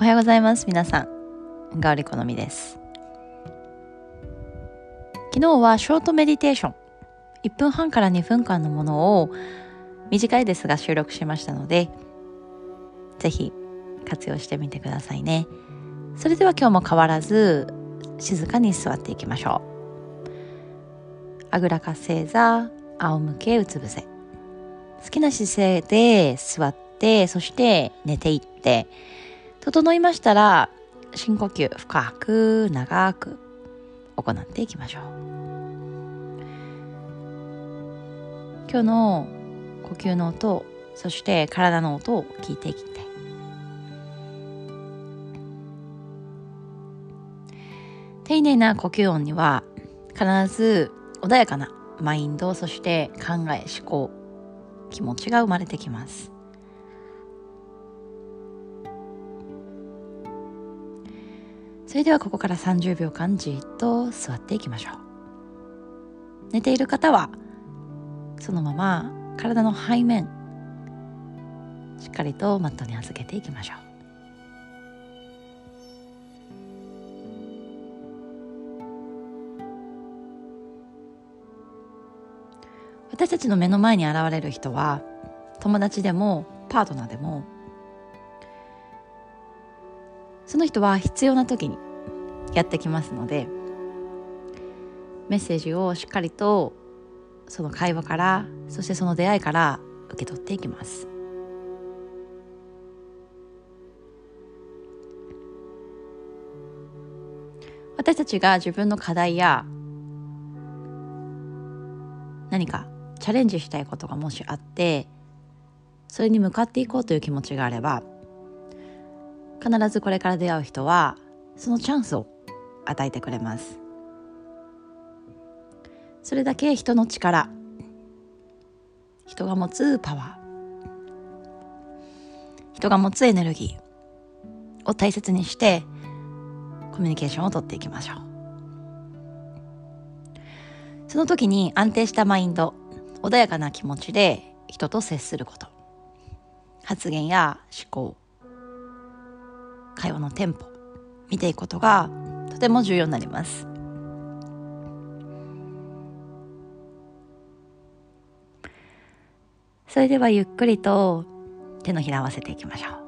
おはようございます。皆さんガオリコのみです。昨日はショートメディテーション1分半から2分間のものを短いですが収録しましたのでぜひ活用してみてくださいね。それでは今日も変わらず静かに座っていきましょう。あぐらか正座仰向けうつ伏せ。好きな姿勢で座ってそして寝ていって整いましたら深呼吸深く長く行っていきましょう。今日の呼吸の音そして体の音を聞いていきたい。丁寧な呼吸音には必ず穏やかなマインドそして考え思考気持ちが生まれてきます。それではここから30秒間じっと座っていきましょう。寝ている方はそのまま体の背面しっかりとマットに預けていきましょう。私たちの目の前に現れる人は友達でもパートナーでもその人は必要な時にやってきますのでメッセージをしっかりとその会話からそしてその出会いから受け取っていきます。私たちが自分の課題や何かチャレンジしたいことがもしあってそれに向かっていこうという気持ちがあれば必ずこれから出会う人はそのチャンスを与えてくれます。それだけ人の力。人が持つパワー。人が持つエネルギーを大切にしてコミュニケーションをとっていきましょう。その時に安定したマインド穏やかな気持ちで人と接すること。発言や思考会話のテンポ見ていくことがとても重要になります。それではゆっくりと手のひら合わせていきましょう。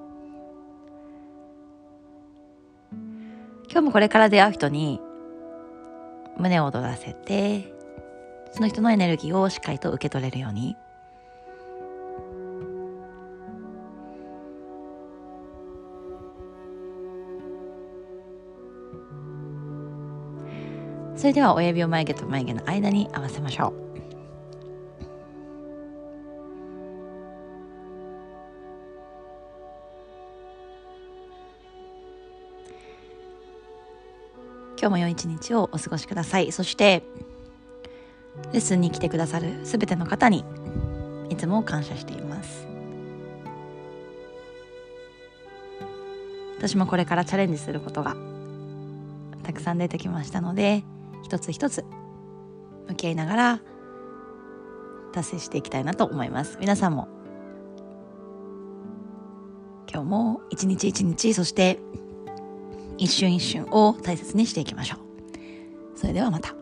今日もこれから出会う人に胸を躍らせてその人のエネルギーをしっかりと受け取れるようにそれでは親指を眉毛と眉毛の間に合わせましょう。今日も良い一日をお過ごしください。そしてレッスンに来てくださるすべての方にいつも感謝しています。私もこれからチャレンジすることがたくさん出てきましたので一つ一つ向き合いながら達成していきたいなと思います。皆さんも今日も一日一日そして一瞬一瞬を大切にしていきましょう。それではまた。